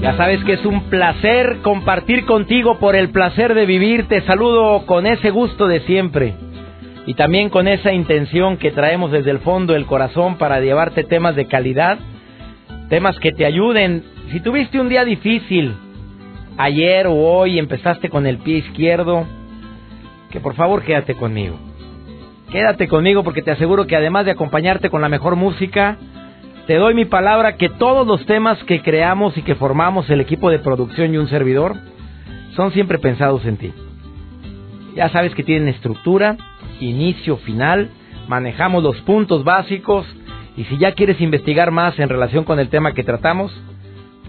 Ya sabes que es un placer compartir contigo por el placer de vivir. Te saludo con ese gusto de siempre y también con esa intención que traemos desde el fondo del corazón para llevarte temas de calidad, temas que te ayuden. Si tuviste un día difícil ayer o hoy empezaste con el pie izquierdo, que por favor quédate conmigo. Quédate conmigo porque te aseguro que además de acompañarte con la mejor música, te doy mi palabra que todos los temas que creamos y que formamos el equipo de producción y un servidor son siempre pensados en ti. Ya sabes que tienen estructura, inicio, final, manejamos los puntos básicos y si ya quieres investigar más en relación con el tema que tratamos,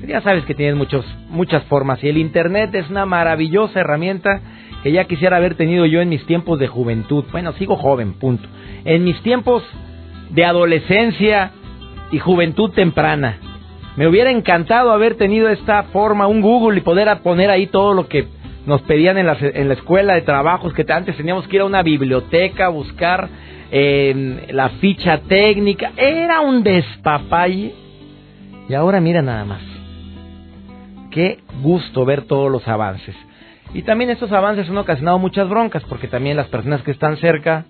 ya sabes que tienes muchos, muchas formas y el Internet es una maravillosa herramienta que ya quisiera haber tenido yo en mis tiempos de juventud. Bueno, sigo joven, punto. En mis tiempos de adolescencia, y juventud temprana. Me hubiera encantado haber tenido esta forma, un Google y poder poner ahí todo lo que nos pedían en la, en la escuela de trabajos, que antes teníamos que ir a una biblioteca a buscar eh, la ficha técnica. Era un despapalle. Y ahora mira nada más. Qué gusto ver todos los avances. Y también estos avances han ocasionado muchas broncas, porque también las personas que están cerca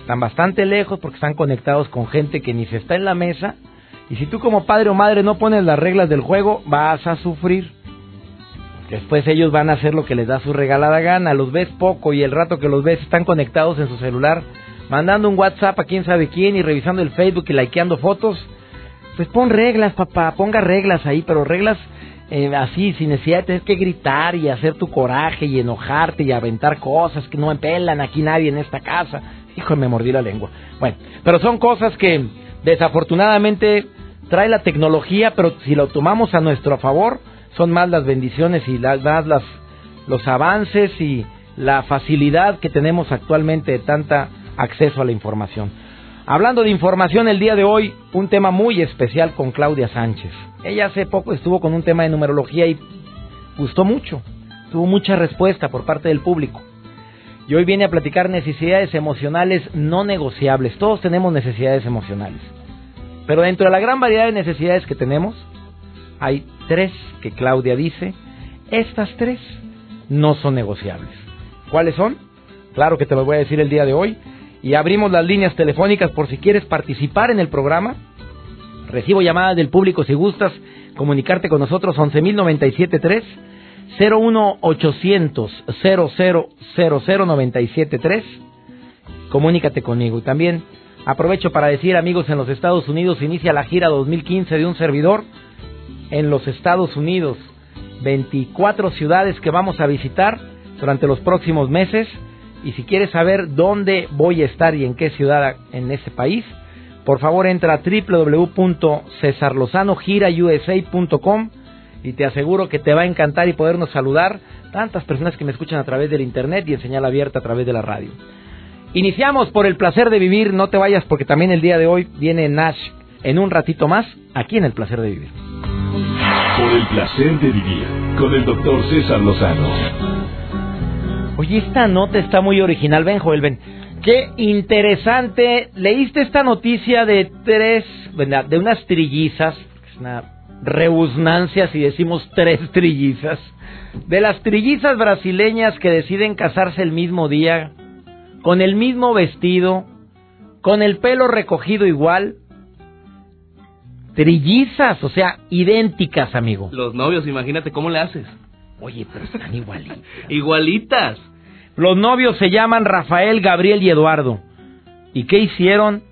están bastante lejos, porque están conectados con gente que ni se está en la mesa y si tú como padre o madre no pones las reglas del juego, vas a sufrir. Después ellos van a hacer lo que les da su regalada gana. Los ves poco y el rato que los ves están conectados en su celular, mandando un WhatsApp a quién sabe quién y revisando el Facebook y likeando fotos. Pues pon reglas, papá, ponga reglas ahí, pero reglas eh, así, sin necesidad de tener que gritar y hacer tu coraje y enojarte y aventar cosas que no me pelan aquí nadie en esta casa. Hijo, me mordí la lengua. Bueno, pero son cosas que desafortunadamente trae la tecnología, pero si lo tomamos a nuestro favor, son más las bendiciones y las, más los avances y la facilidad que tenemos actualmente de tanta acceso a la información. Hablando de información, el día de hoy, un tema muy especial con Claudia Sánchez. Ella hace poco estuvo con un tema de numerología y gustó mucho. Tuvo mucha respuesta por parte del público. Y hoy viene a platicar necesidades emocionales no negociables. Todos tenemos necesidades emocionales. Pero dentro de la gran variedad de necesidades que tenemos, hay tres que Claudia dice, estas tres no son negociables. ¿Cuáles son? Claro que te lo voy a decir el día de hoy. Y abrimos las líneas telefónicas por si quieres participar en el programa. Recibo llamadas del público si gustas comunicarte con nosotros 11.097.3 01800 0000973 Comunícate conmigo. Y también Aprovecho para decir, amigos, en los Estados Unidos inicia la gira 2015 de un servidor en los Estados Unidos. 24 ciudades que vamos a visitar durante los próximos meses. Y si quieres saber dónde voy a estar y en qué ciudad en ese país, por favor entra a www.cesarlozanogirausa.com y te aseguro que te va a encantar y podernos saludar tantas personas que me escuchan a través del internet y en señal abierta a través de la radio. Iniciamos por el placer de vivir, no te vayas porque también el día de hoy viene Nash en un ratito más aquí en el placer de vivir. Por el placer de vivir con el doctor César Lozano. Oye, esta nota está muy original, ven Joel, ven. Qué interesante. ¿Leíste esta noticia de tres, de unas trillizas? Es una si decimos tres trillizas. De las trillizas brasileñas que deciden casarse el mismo día con el mismo vestido, con el pelo recogido igual, trillizas, o sea, idénticas, amigo. Los novios, imagínate cómo le haces. Oye, pero están igualitas. igualitas. Los novios se llaman Rafael, Gabriel y Eduardo. ¿Y qué hicieron?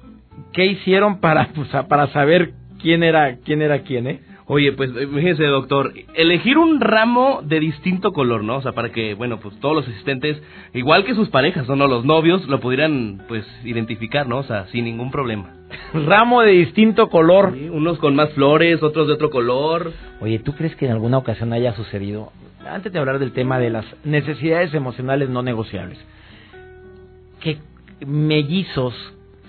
¿Qué hicieron para, pues, para saber quién era quién era quién, eh? Oye, pues fíjese, doctor, elegir un ramo de distinto color, ¿no? O sea, para que, bueno, pues todos los asistentes, igual que sus parejas, ¿no? Los novios, lo pudieran, pues, identificar, ¿no? O sea, sin ningún problema. Ramo de distinto color. unos con más flores, otros de otro color. Oye, ¿tú crees que en alguna ocasión haya sucedido? Antes de hablar del tema de las necesidades emocionales no negociables, que mellizos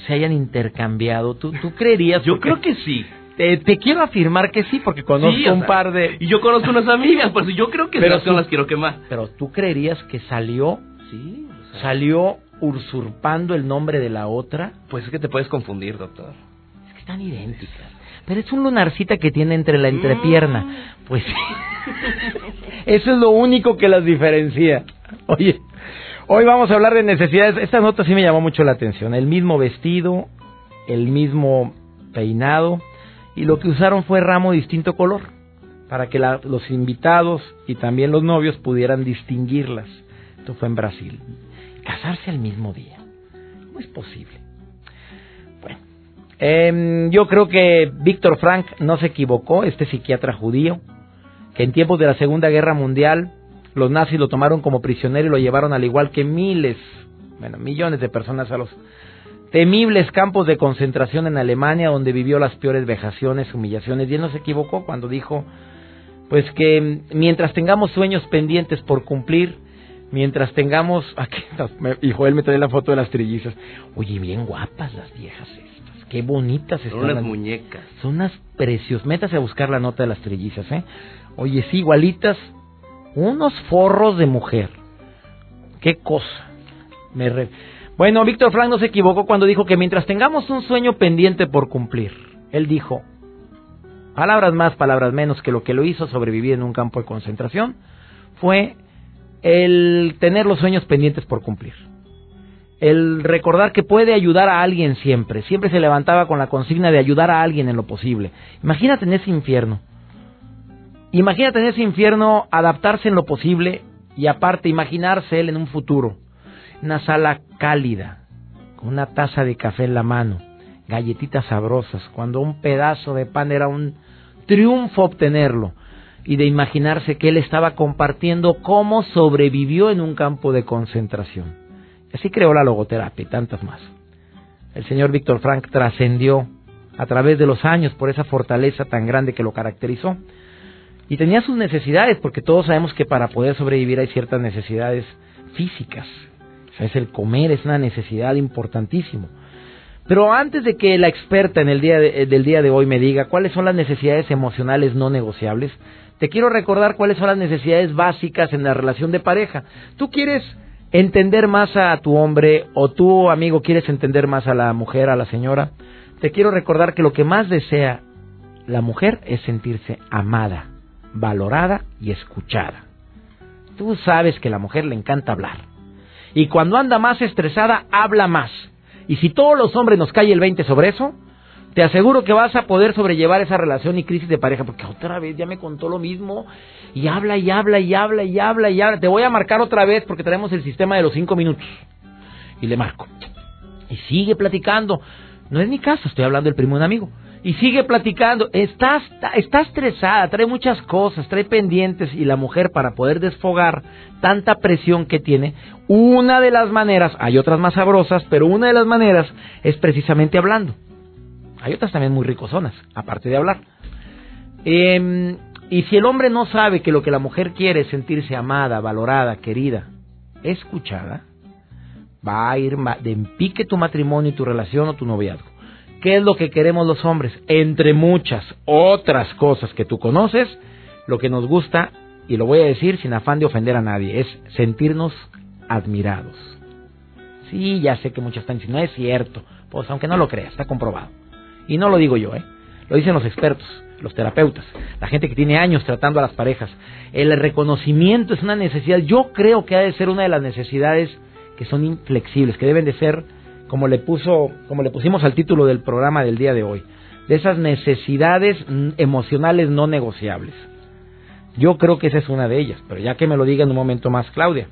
se hayan intercambiado, ¿tú, tú creerías? Yo creo que sí. Te, quiero afirmar que sí, porque conozco un par de... Y yo conozco unas amigas, pues yo creo que pero las quiero quemar. Pero tú creerías que salió... Sí. Salió usurpando el nombre de la otra. Pues es que te puedes confundir, doctor. Es que están idénticas. Pero es un lunarcita que tiene entre la entrepierna. Mm. Pues eso es lo único que las diferencia. Oye, hoy vamos a hablar de necesidades. Esta nota sí me llamó mucho la atención. El mismo vestido, el mismo peinado y lo que usaron fue ramo de distinto color para que los invitados y también los novios pudieran distinguirlas. Esto fue en Brasil casarse al mismo día. ¿Cómo es posible? Bueno, em, yo creo que Víctor Frank no se equivocó, este psiquiatra judío, que en tiempos de la Segunda Guerra Mundial los nazis lo tomaron como prisionero y lo llevaron al igual que miles, bueno, millones de personas a los temibles campos de concentración en Alemania donde vivió las peores vejaciones, humillaciones. Y él no se equivocó cuando dijo, pues que mientras tengamos sueños pendientes por cumplir, mientras tengamos aquí y Joel me trae la foto de las trillizas oye bien guapas las viejas estas qué bonitas están son las muñecas son unas precios métase a buscar la nota de las trillizas eh oye sí igualitas unos forros de mujer qué cosa me bueno Víctor Frank no se equivocó cuando dijo que mientras tengamos un sueño pendiente por cumplir él dijo palabras más palabras menos que lo que lo hizo sobrevivir en un campo de concentración fue el tener los sueños pendientes por cumplir. El recordar que puede ayudar a alguien siempre. Siempre se levantaba con la consigna de ayudar a alguien en lo posible. Imagínate en ese infierno. Imagínate en ese infierno adaptarse en lo posible y aparte imaginarse él en un futuro. Una sala cálida, con una taza de café en la mano, galletitas sabrosas, cuando un pedazo de pan era un triunfo obtenerlo y de imaginarse que él estaba compartiendo cómo sobrevivió en un campo de concentración. Así creó la logoterapia y tantas más. El señor Víctor Frank trascendió a través de los años por esa fortaleza tan grande que lo caracterizó. Y tenía sus necesidades, porque todos sabemos que para poder sobrevivir hay ciertas necesidades físicas. Es el comer es una necesidad importantísima. Pero antes de que la experta en el día del día de hoy me diga cuáles son las necesidades emocionales no negociables, te quiero recordar cuáles son las necesidades básicas en la relación de pareja. Tú quieres entender más a tu hombre o tú, amigo, quieres entender más a la mujer, a la señora. Te quiero recordar que lo que más desea la mujer es sentirse amada, valorada y escuchada. Tú sabes que a la mujer le encanta hablar. Y cuando anda más estresada, habla más. Y si todos los hombres nos cae el 20 sobre eso, te aseguro que vas a poder sobrellevar esa relación y crisis de pareja, porque otra vez ya me contó lo mismo y habla y habla y habla y habla y habla. Te voy a marcar otra vez porque tenemos el sistema de los cinco minutos. Y le marco. Y sigue platicando. No es mi caso, estoy hablando del primo de un amigo. Y sigue platicando. Está, está estresada, trae muchas cosas, trae pendientes y la mujer para poder desfogar tanta presión que tiene, una de las maneras, hay otras más sabrosas, pero una de las maneras es precisamente hablando. Hay otras también muy ricosonas, aparte de hablar. Em, y si el hombre no sabe que lo que la mujer quiere es sentirse amada, valorada, querida, escuchada, va a ir de pique tu matrimonio y tu relación o tu noviazgo. ¿Qué es lo que queremos los hombres? Entre muchas otras cosas que tú conoces, lo que nos gusta, y lo voy a decir sin afán de ofender a nadie, es sentirnos admirados. Sí, ya sé que muchas están diciendo, no es cierto. Pues aunque no lo creas, está comprobado. Y no lo digo yo, ¿eh? Lo dicen los expertos, los terapeutas, la gente que tiene años tratando a las parejas. El reconocimiento es una necesidad, yo creo que ha de ser una de las necesidades que son inflexibles, que deben de ser, como le puso, como le pusimos al título del programa del día de hoy, de esas necesidades emocionales no negociables. Yo creo que esa es una de ellas, pero ya que me lo diga en un momento más, Claudia.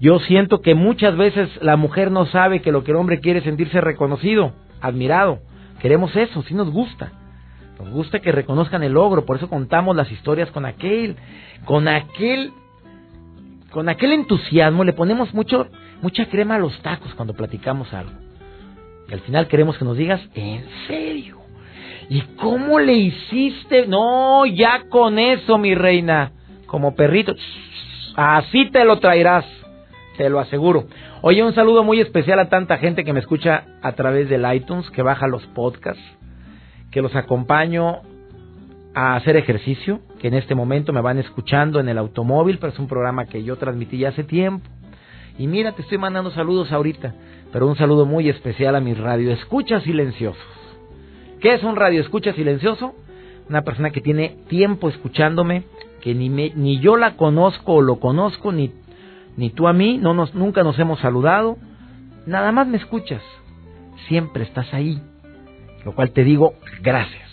Yo siento que muchas veces la mujer no sabe que lo que el hombre quiere es sentirse reconocido, admirado. Queremos eso, sí nos gusta. Nos gusta que reconozcan el logro, por eso contamos las historias con aquel, con aquel, con aquel entusiasmo, le ponemos mucho, mucha crema a los tacos cuando platicamos algo. Y al final queremos que nos digas, ¿en serio? ¿Y cómo le hiciste? No, ya con eso, mi reina. Como perrito. Así te lo traerás. Te lo aseguro. Oye, un saludo muy especial a tanta gente que me escucha a través del iTunes, que baja los podcasts, que los acompaño a hacer ejercicio, que en este momento me van escuchando en el automóvil, pero es un programa que yo transmití ya hace tiempo. Y mira, te estoy mandando saludos ahorita, pero un saludo muy especial a mis radioescuchas silenciosos. ¿Qué es un radioescucha silencioso? Una persona que tiene tiempo escuchándome, que ni, ni yo la conozco o lo conozco, ni, ni tú a mí, no nos, nunca nos hemos saludado, nada más me escuchas, siempre estás ahí, lo cual te digo gracias,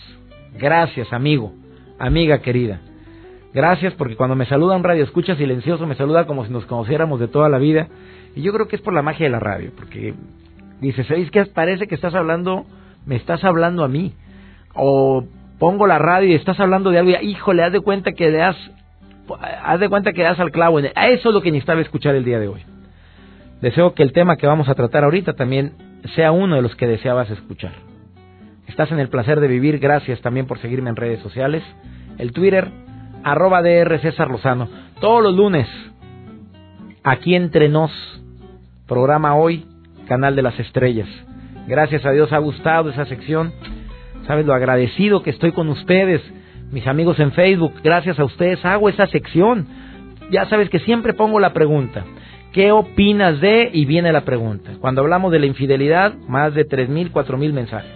gracias amigo, amiga querida, gracias porque cuando me saluda un radio escucha silencioso me saluda como si nos conociéramos de toda la vida y yo creo que es por la magia de la radio, porque dices, ¿sabes qué? Parece que estás hablando, me estás hablando a mí, o pongo la radio y estás hablando de algo y híjole, haz de cuenta que le das, haz de cuenta que das al clavo. En eso es lo que necesitaba escuchar el día de hoy. Deseo que el tema que vamos a tratar ahorita también sea uno de los que deseabas escuchar. Estás en el placer de vivir, gracias también por seguirme en redes sociales. El Twitter, arroba DR César Lozano. Todos los lunes, aquí entre nos, programa hoy, Canal de las Estrellas. Gracias a Dios ha gustado esa sección sabes lo agradecido que estoy con ustedes, mis amigos en Facebook, gracias a ustedes hago esa sección. Ya sabes que siempre pongo la pregunta, ¿qué opinas de? Y viene la pregunta. Cuando hablamos de la infidelidad, más de 3.000, 4.000 mensajes.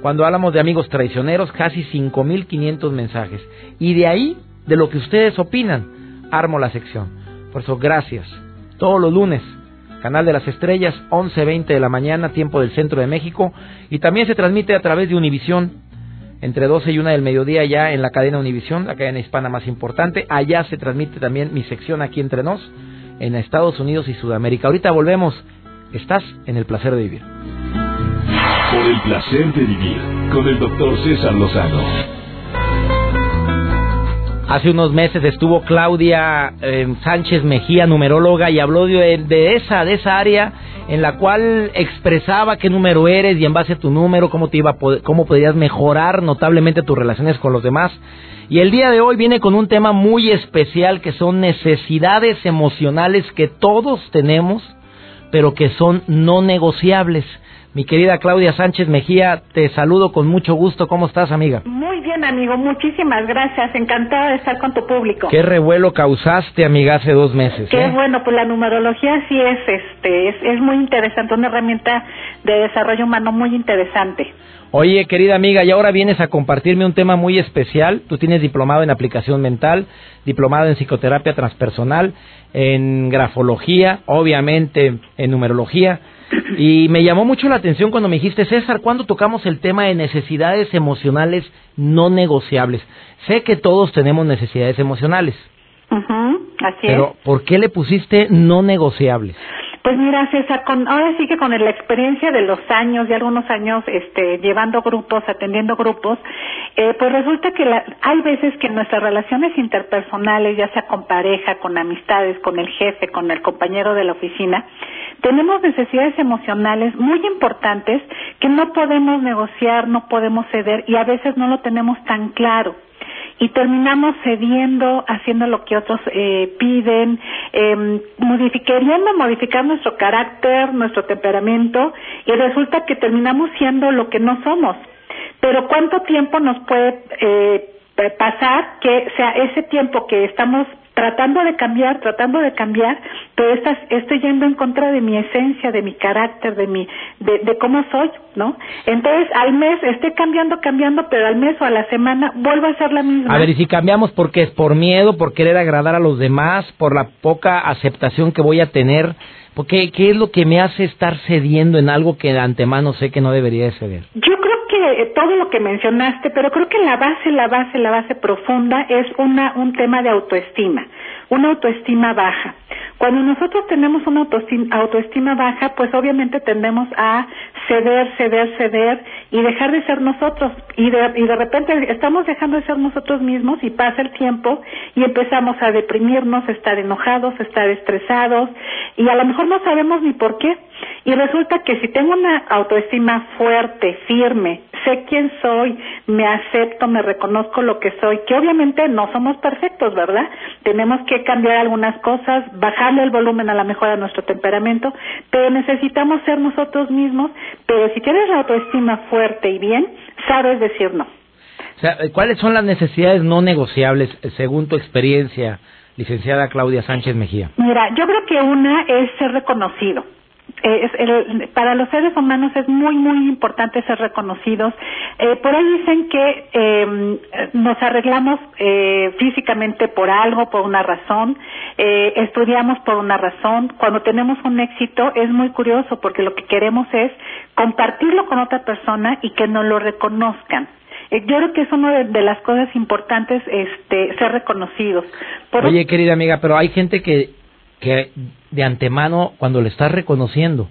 Cuando hablamos de amigos traicioneros, casi 5.500 mensajes. Y de ahí, de lo que ustedes opinan, armo la sección. Por eso, gracias. Todos los lunes, Canal de las Estrellas, 11.20 de la mañana, tiempo del centro de México. Y también se transmite a través de Univisión, entre 12 y 1 del mediodía ya en la cadena Univisión, la cadena hispana más importante. Allá se transmite también mi sección aquí entre nos, en Estados Unidos y Sudamérica. Ahorita volvemos. Estás en el placer de vivir. Por el placer de vivir, con el doctor César Lozano. Hace unos meses estuvo Claudia eh, Sánchez Mejía, numeróloga, y habló de, esa, de esa área en la cual expresaba qué número eres y en base a tu número cómo te iba cómo podías mejorar notablemente tus relaciones con los demás. Y el día de hoy viene con un tema muy especial que son necesidades emocionales que todos tenemos, pero que son no negociables. Mi querida Claudia Sánchez Mejía, te saludo con mucho gusto. ¿Cómo estás, amiga? Muy bien, amigo. Muchísimas gracias. Encantada de estar con tu público. Qué revuelo causaste, amiga, hace dos meses. Qué ¿eh? bueno, pues la numerología sí es, este, es, es muy interesante, una herramienta de desarrollo humano muy interesante. Oye, querida amiga, y ahora vienes a compartirme un tema muy especial. Tú tienes diplomado en aplicación mental, diplomado en psicoterapia transpersonal, en grafología, obviamente en numerología. Y me llamó mucho la atención cuando me dijiste, César, ¿cuándo tocamos el tema de necesidades emocionales no negociables? Sé que todos tenemos necesidades emocionales. así pero, ¿por qué le pusiste no negociables? Pues mira, César, con, ahora sí que con la experiencia de los años, de algunos años este, llevando grupos, atendiendo grupos, eh, pues resulta que hay veces que nuestras relaciones interpersonales, ya sea con pareja, con amistades, con el jefe, con el compañero de la oficina, tenemos necesidades emocionales muy importantes que no podemos negociar, no podemos ceder y a veces no lo tenemos tan claro y terminamos cediendo, haciendo lo que otros eh, piden, eh, queriendo modificar nuestro carácter, nuestro temperamento, y resulta que terminamos siendo lo que no somos. Pero ¿cuánto tiempo nos puede eh, pasar que sea ese tiempo que estamos tratando de cambiar, tratando de cambiar, pero estás, estoy yendo en contra de mi esencia, de mi carácter, de mi, de, de cómo soy, ¿no? Entonces, al mes estoy cambiando, cambiando, pero al mes o a la semana vuelvo a ser la misma. A ver, y si cambiamos, porque es por miedo, por querer agradar a los demás, por la poca aceptación que voy a tener, porque ¿qué es lo que me hace estar cediendo en algo que de antemano sé que no debería de ceder? Yo creo eh, todo lo que mencionaste, pero creo que la base, la base, la base profunda es una, un tema de autoestima una autoestima baja. Cuando nosotros tenemos una autoestima, baja, pues obviamente tendemos a ceder, ceder, ceder y dejar de ser nosotros. Y de, y de repente estamos dejando de ser nosotros mismos y pasa el tiempo y empezamos a deprimirnos, estar enojados, estar estresados y a lo mejor no sabemos ni por qué. Y resulta que si tengo una autoestima fuerte, firme, sé quién soy, me acepto, me reconozco lo que soy, que obviamente no somos perfectos, ¿verdad? Tenemos que cambiar algunas cosas, bajarle el volumen a la mejor a nuestro temperamento, pero necesitamos ser nosotros mismos, pero si tienes la autoestima fuerte y bien, sabes decir no. O sea, ¿cuáles son las necesidades no negociables según tu experiencia, licenciada Claudia Sánchez Mejía? Mira, yo creo que una es ser reconocido. Eh, para los seres humanos es muy, muy importante ser reconocidos. Eh, por ahí dicen que em, nos arreglamos eh, físicamente por algo, por una razón, estudiamos por una razón. Cuando tenemos un éxito es muy curioso porque lo que queremos es compartirlo con otra persona y que nos lo reconozcan. Yo creo que es una de, las cosas importantes, este, ser reconocidos. Oye, querida amiga, pero hay gente que que de antemano cuando le estás reconociendo,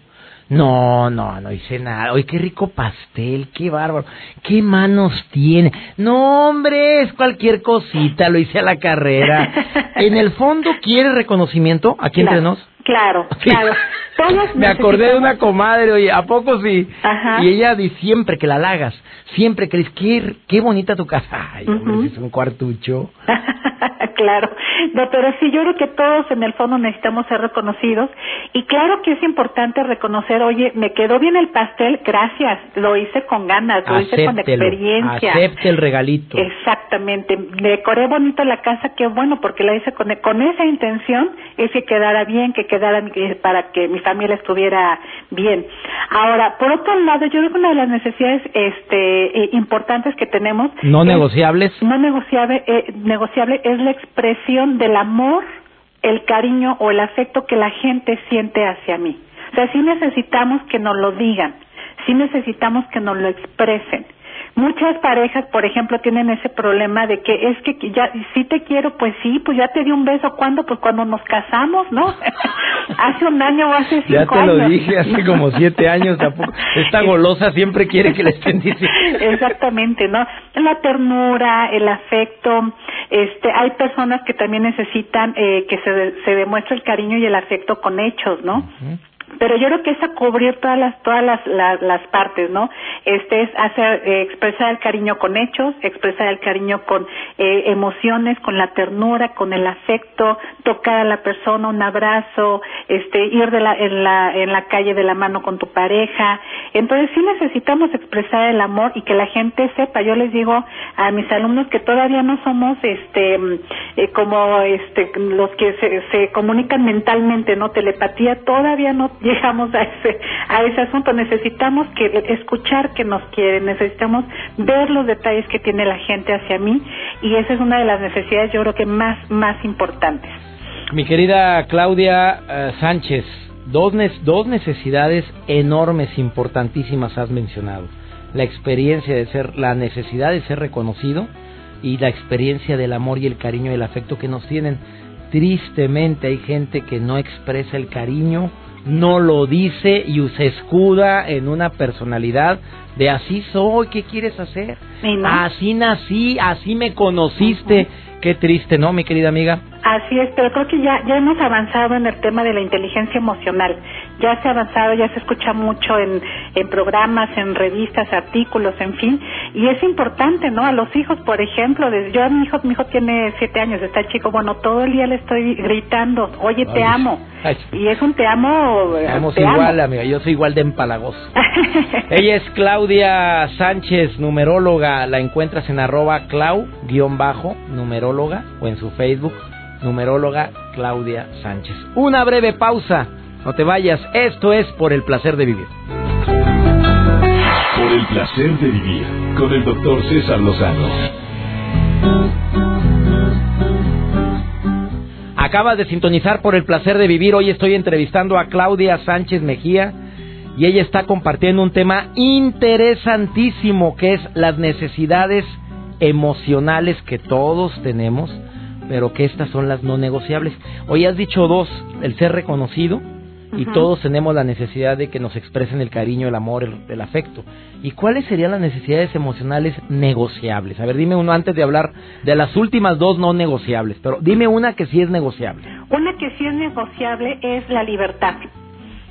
no, no, no hice nada. Oye, qué rico pastel, qué bárbaro. ¿Qué manos tiene? No, hombre, es cualquier cosita, lo hice a la carrera. En el fondo, ¿quiere reconocimiento aquí entre nos? Claro, claro. Me acordé de una comadre, oye, ¿a poco sí? Ajá. Y ella dice siempre que la halagas, siempre que dices, qué, qué bonita tu casa. Ay, hombre, es un cuartucho. claro. No, pero sí, yo creo que todos en el fondo necesitamos ser reconocidos. Y claro que es importante reconocer, oye, me quedó bien el pastel, gracias, lo hice con ganas, lo hice con experiencia. Acepte el regalito. Exactamente. Decoré bonito la casa, qué bueno, porque la hice con, con esa intención, es que quedara bien, que quedara para que mi familia estuviera bien. Ahora, por otro lado, yo creo que una de las necesidades este, eh, importantes que tenemos... No negociables. No negociable, eh, negociable es la expresión del amor, el cariño o el afecto que la gente siente hacia mí. O sea, sí necesitamos que nos lo digan, sí necesitamos que nos lo expresen. Muchas parejas, por ejemplo, tienen ese problema de que es que ya, si te quiero, pues sí, pues ya te di un beso. ¿Cuándo? Pues cuando nos casamos, ¿no? hace un año o hace cinco años. Ya te lo dije, hace como siete años tampoco. Esta golosa siempre quiere que le estén diciendo. Exactamente, ¿no? La ternura, el afecto. Este, hay personas que también necesitan eh, que se, se demuestre el cariño y el afecto con hechos, ¿no? Pero yo creo que es a cubrir todas las todas las, las, partes no este es hacer eh, expresar el cariño con hechos expresar el cariño con eh, emociones con la ternura con el afecto tocar a la persona un abrazo este ir de la en la en la calle de la mano con tu pareja. Entonces sí necesitamos expresar el amor y que la gente sepa. Yo les digo a mis alumnos que todavía no somos este eh, como este los que se, se comunican mentalmente no telepatía todavía no llegamos a ese, a ese asunto. Necesitamos que escuchar que nos quieren, necesitamos ver los detalles que tiene la gente hacia mí y esa es una de las necesidades yo creo que más, más importantes. Mi querida Claudia eh, Sánchez, dos, dos necesidades enormes, importantísimas has mencionado. La experiencia de ser, la necesidad de ser reconocido y la experiencia del amor y el cariño y el afecto que nos tienen. Tristemente hay gente que no expresa el cariño no lo dice y se escuda en una personalidad de así soy, ¿qué quieres hacer? Así nací, así me conociste. Qué triste, ¿no, mi querida amiga? Así es, pero creo que ya, ya hemos avanzado en el tema de la inteligencia emocional. Ya se ha avanzado, ya se escucha mucho en, en programas, en revistas, artículos, en fin. Y es importante, ¿no? A los hijos, por ejemplo, desde, yo a mi hijo, mi hijo tiene siete años, está chico, bueno, todo el día le estoy gritando, oye, te amo. y es un te amo. Estamos igual, amiga, yo soy igual de empalagoso. Ella es Claudia Sánchez, numeróloga, la encuentras en arroba clau-numeróloga o en su Facebook numeróloga Claudia Sánchez. Una breve pausa, no te vayas, esto es por el placer de vivir. Por el placer de vivir con el doctor César Lozano. Acabas de sintonizar por el placer de vivir. Hoy estoy entrevistando a Claudia Sánchez Mejía y ella está compartiendo un tema interesantísimo que es las necesidades emocionales que todos tenemos pero que estas son las no negociables. Hoy has dicho dos, el ser reconocido y todos tenemos la necesidad de que nos expresen el cariño, el amor, el, afecto. ¿Y cuáles serían las necesidades emocionales negociables? A ver, dime uno antes de hablar de las últimas dos no negociables, pero dime una que sí es negociable. Una que sí es negociable es la libertad.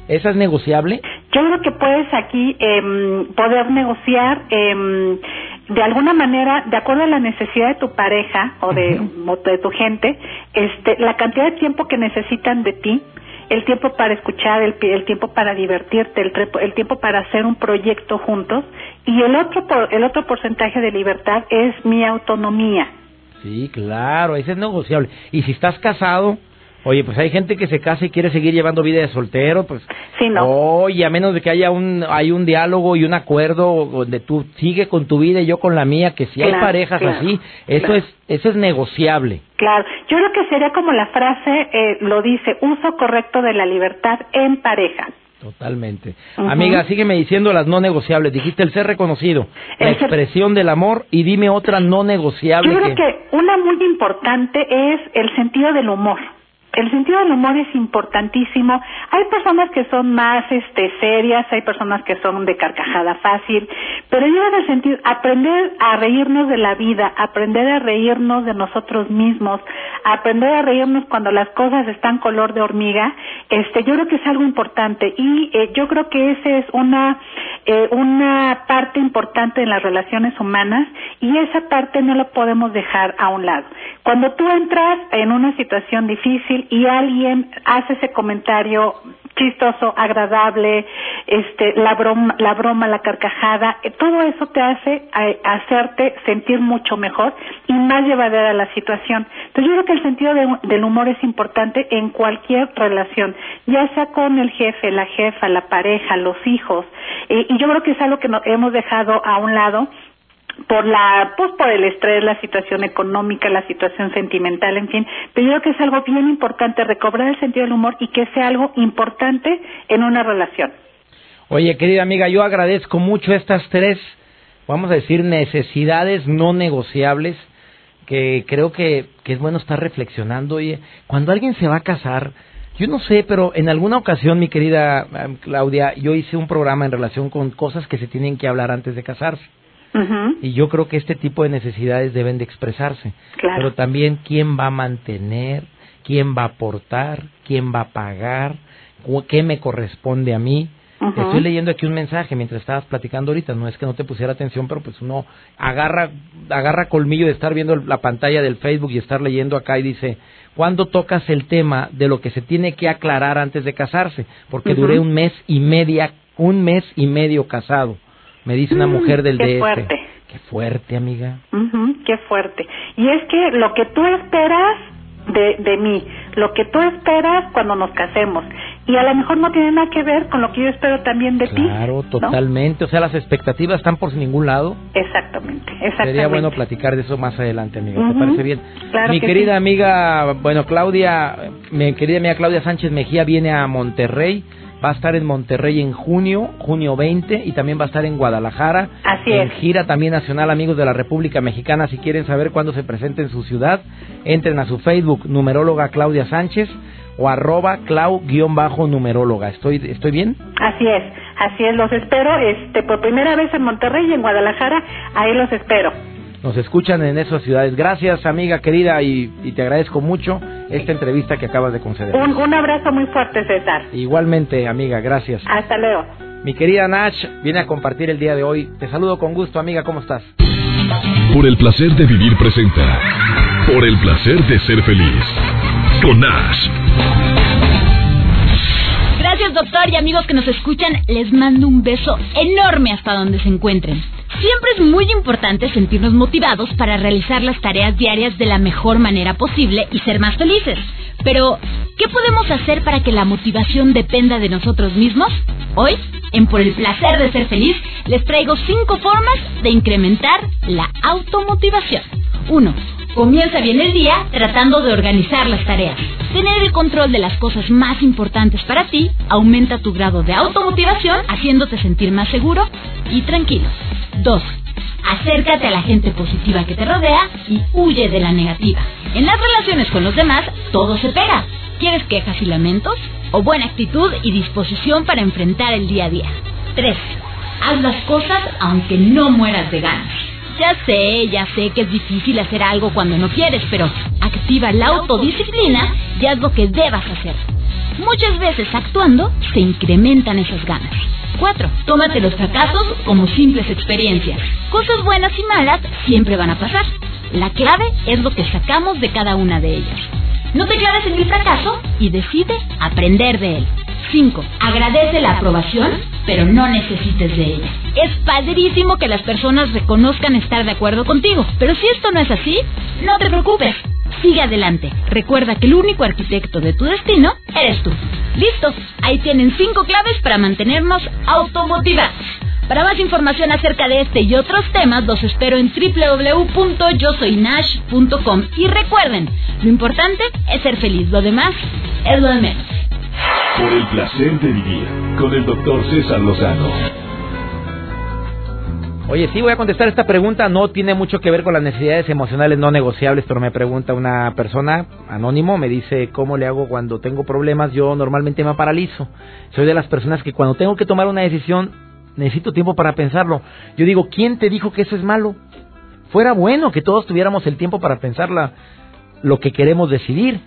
¿Esa es negociable? Yo creo que puedes aquí eh, poder negociar eh, de alguna manera, de acuerdo a la necesidad de tu pareja o de, de tu gente, este, la cantidad de tiempo que necesitan de ti, el tiempo para escuchar, el, el tiempo para divertirte, el, el, tiempo para hacer un proyecto juntos y el otro el otro porcentaje de libertad es mi autonomía. Sí, claro, ese es negociable. Y si estás casado, Oye, pues hay gente que se casa y quiere seguir llevando vida de soltero, pues. Sí, no. Oye, a menos de que haya un, hay un diálogo y un acuerdo donde tú sigue con tu vida y yo con la mía, que si hay parejas así, eso es, eso es negociable. Claro, yo creo que sería como la frase eh, lo dice, uso correcto de la libertad en pareja. Totalmente. Amiga, sígueme diciendo las no negociables. Dijiste el ser reconocido, la expresión del amor y dime otra no negociable. Yo creo que una muy importante es el sentido del humor el sentido del humor es importantísimo. Hay personas que son más este, serias, hay personas que son de carcajada fácil, pero en el sentido, aprender a reírnos de la vida, aprender a reírnos de nosotros mismos, aprender a reírnos cuando las cosas están color de hormiga, este, yo creo que es algo importante y eh, yo creo que esa es una, eh, una parte importante en las relaciones humanas y esa parte no la podemos dejar a un lado. Cuando tú entras en una situación difícil y alguien hace ese comentario chistoso, agradable, este, la broma, la broma, la carcajada, eh, todo eso te hace hacerte sentir mucho mejor y más llevadera la situación. Entonces yo creo que el sentido del humor es importante en cualquier relación, ya sea con el jefe, la jefa, la pareja, los hijos, eh, y yo creo que es algo que hemos dejado a un lado por la pues por el estrés, la situación económica, la situación sentimental, en fin, pero yo creo que es algo bien importante recobrar el sentido del humor y que sea algo importante en una relación. Oye, querida amiga, yo agradezco mucho estas tres, vamos a decir, necesidades no negociables que creo que, que es bueno estar reflexionando. Oye, cuando alguien se va a casar, yo no sé, pero en alguna ocasión, mi querida eh, Claudia, yo hice un programa en relación con cosas que se tienen que hablar antes de casarse. Y yo creo que este tipo de necesidades deben de expresarse. Pero también quién va a mantener, quién va a aportar, quién va a pagar, qué me corresponde a mí. Estoy leyendo aquí un mensaje mientras estabas platicando ahorita, no es que no te pusiera atención, pero pues uno agarra, agarra colmillo de estar viendo la pantalla del Facebook y estar leyendo acá y dice, ¿cuándo tocas el tema de lo que se tiene que aclarar antes de casarse? Porque duré un mes y media, un mes y medio casado. Me dice una mm, mujer del qué Fuerte. Qué fuerte, amiga. qué fuerte. Y es que lo que tú esperas de, de mí, lo que tú esperas cuando nos casemos, y a lo mejor no tiene nada que ver con lo que yo espero también de ti. Claro, totalmente. O sea, las expectativas están por ningún lado. Exactamente, exactamente. Sería bueno platicar de eso más adelante, amiga. ¿Te parece bien? mi querida amiga, bueno, Claudia, mi querida amiga Claudia Sánchez Mejía viene a Monterrey Va a estar en Monterrey en junio, junio 20, y también va a estar en Guadalajara. Así en gira también nacional, amigos de la República Mexicana. Si quieren saber cuándo se presenta en su ciudad, entren a su Facebook, numeróloga Claudia Sánchez o arroba clau-numeróloga. ¿Estoy, ¿Estoy bien? Así es, así es. Los espero este, por primera vez en Monterrey y en Guadalajara. Ahí los espero nos escuchan en esas ciudades. Gracias, amiga querida, y, te agradezco mucho esta entrevista que acabas de conceder. Un, un, abrazo muy fuerte, César. Igualmente, amiga, gracias. Hasta luego. Mi querida Nach viene a compartir el día de hoy. Te saludo con gusto, amiga, ¿cómo estás? Por el placer de vivir presenta. Por el placer de ser feliz. Con Nash. Gracias, doctor, y amigos que nos escuchan, les mando un beso enorme hasta donde se encuentren. Siempre es muy importante sentirnos motivados para realizar las tareas diarias de la mejor manera posible y ser más felices. Pero, ¿qué podemos hacer para que la motivación dependa de nosotros mismos? Hoy, en Por el placer de ser feliz, les traigo cinco formas de incrementar la automotivación. 1. Comienza bien el día tratando de organizar las tareas. Tener el control de las cosas más importantes para ti aumenta tu grado de automotivación, haciéndote sentir más seguro y tranquilo. 2. Acércate a la gente positiva que te rodea y huye de la negativa. En las relaciones con los demás, todo se pega. ¿Quieres quejas y lamentos? ¿O buena actitud y disposición para enfrentar el día a día? 3. Haz las cosas aunque no mueras de ganas. Ya sé, ya sé que es difícil hacer algo cuando no quieres, pero activa la autodisciplina y haz lo que debas hacer. Muchas veces actuando se incrementan esas ganas. 4. Tómate los fracasos como simples experiencias. Cosas buenas y malas siempre van a pasar. La clave es lo que sacamos de cada una de ellas. No te claves en el fracaso y decide aprender de él. 5. Agradece la aprobación, pero no necesites de ella. Es padrísimo que las personas reconozcan estar de acuerdo contigo, pero si esto no es así, no te preocupes. Sigue adelante. Recuerda que el único arquitecto de tu destino eres tú. Listo. Ahí tienen 5 claves para mantenernos automotivados. Para más información acerca de este y otros temas, los espero en www.yosoynash.com. Y recuerden, lo importante es ser feliz, lo demás es lo de menos. Por el placer de vivir con el doctor César Lozano. Oye, sí, voy a contestar esta pregunta. No tiene mucho que ver con las necesidades emocionales no negociables, pero me pregunta una persona anónimo, me dice, ¿cómo le hago cuando tengo problemas? Yo normalmente me paralizo. Soy de las personas que cuando tengo que tomar una decisión, necesito tiempo para pensarlo. Yo digo, ¿quién te dijo que eso es malo? Fuera bueno que todos tuviéramos el tiempo para pensar lo que queremos decidir.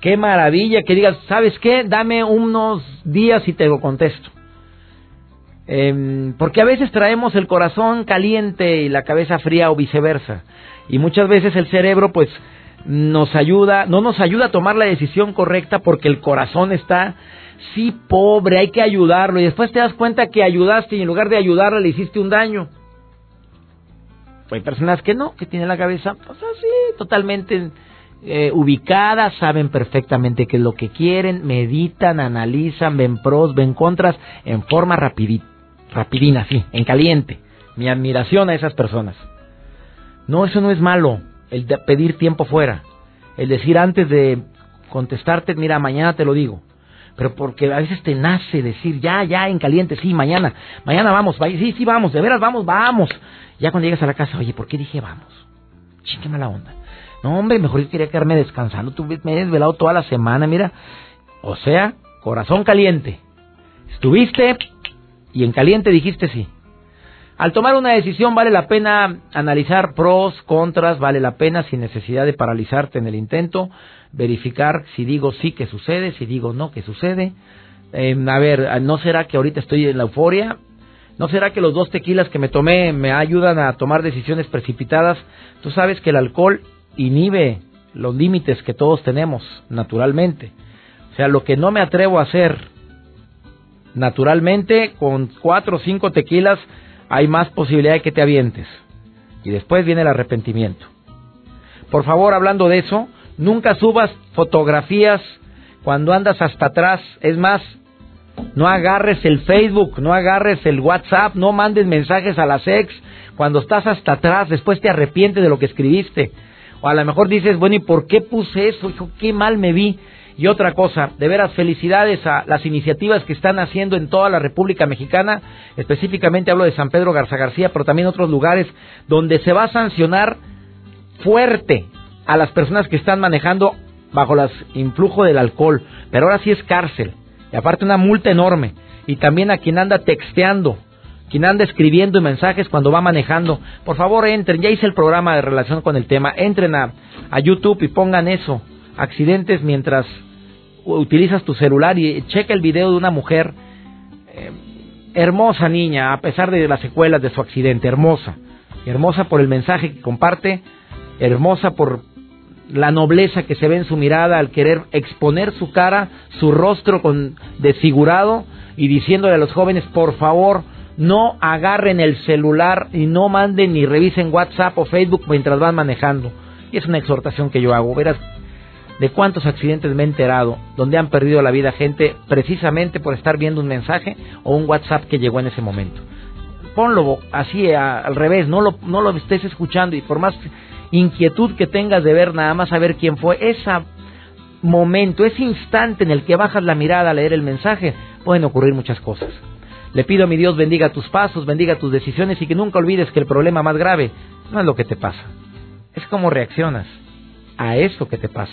Qué maravilla que digas, ¿sabes qué? Dame unos días y te lo contesto. Eh, porque a veces traemos el corazón caliente y la cabeza fría o viceversa. Y muchas veces el cerebro pues nos ayuda, no nos ayuda a tomar la decisión correcta porque el corazón está, sí, pobre, hay que ayudarlo. Y después te das cuenta que ayudaste y en lugar de ayudarle le hiciste un daño. Hay personas que no, que tienen la cabeza, pues así, totalmente eh, ubicadas, saben perfectamente qué es lo que quieren, meditan, analizan, ven pros, ven contras, en forma rapidita, rapidina, sí, en caliente. Mi admiración a esas personas. No, eso no es malo, el de pedir tiempo fuera, el decir antes de contestarte, mira, mañana te lo digo. Pero porque a veces te nace decir, ya, ya, en caliente, sí, mañana, mañana vamos, sí, sí, vamos, de veras vamos, vamos. Ya cuando llegas a la casa, oye, ¿por qué dije vamos? Chingue mala onda. No, hombre, mejor yo quería quedarme descansando. Tú me has desvelado toda la semana, mira. O sea, corazón caliente. Estuviste y en caliente dijiste sí. Al tomar una decisión vale la pena analizar pros, contras, vale la pena sin necesidad de paralizarte en el intento, verificar si digo sí que sucede, si digo no que sucede. Eh, a ver, ¿no será que ahorita estoy en la euforia? ¿No será que los dos tequilas que me tomé me ayudan a tomar decisiones precipitadas? Tú sabes que el alcohol inhibe los límites que todos tenemos naturalmente. O sea, lo que no me atrevo a hacer naturalmente, con cuatro o cinco tequilas hay más posibilidad de que te avientes. Y después viene el arrepentimiento. Por favor, hablando de eso, nunca subas fotografías cuando andas hasta atrás. Es más, no agarres el Facebook, no agarres el WhatsApp, no mandes mensajes a las ex cuando estás hasta atrás, después te arrepientes de lo que escribiste. O a lo mejor dices, bueno, ¿y por qué puse eso? Hijo, qué mal me vi. Y otra cosa, de veras felicidades a las iniciativas que están haciendo en toda la República Mexicana, específicamente hablo de San Pedro Garza García, pero también otros lugares donde se va a sancionar fuerte a las personas que están manejando bajo el influjo del alcohol, pero ahora sí es cárcel, y aparte una multa enorme, y también a quien anda texteando quien anda escribiendo mensajes cuando va manejando, por favor entren, ya hice el programa de relación con el tema, entren a, YouTube y pongan eso, accidentes mientras utilizas tu celular y checa el video de una mujer, eh, hermosa niña, a pesar de las secuelas de su accidente, hermosa, hermosa por el mensaje que comparte, hermosa por la nobleza que se ve en su mirada al querer exponer su cara, su rostro con desfigurado y diciéndole a los jóvenes, por favor, no agarren el celular y no manden ni revisen WhatsApp o Facebook mientras van manejando. Y es una exhortación que yo hago. Verás de cuántos accidentes me he enterado donde han perdido la vida gente precisamente por estar viendo un mensaje o un WhatsApp que llegó en ese momento. Ponlo así al revés, no lo, no lo estés escuchando y por más inquietud que tengas de ver nada más saber quién fue, ese momento, ese instante en el que bajas la mirada a leer el mensaje, pueden ocurrir muchas cosas. Le pido a mi Dios bendiga tus pasos, bendiga tus decisiones y que nunca olvides que el problema más grave no es lo que te pasa, es cómo reaccionas a eso que te pasa.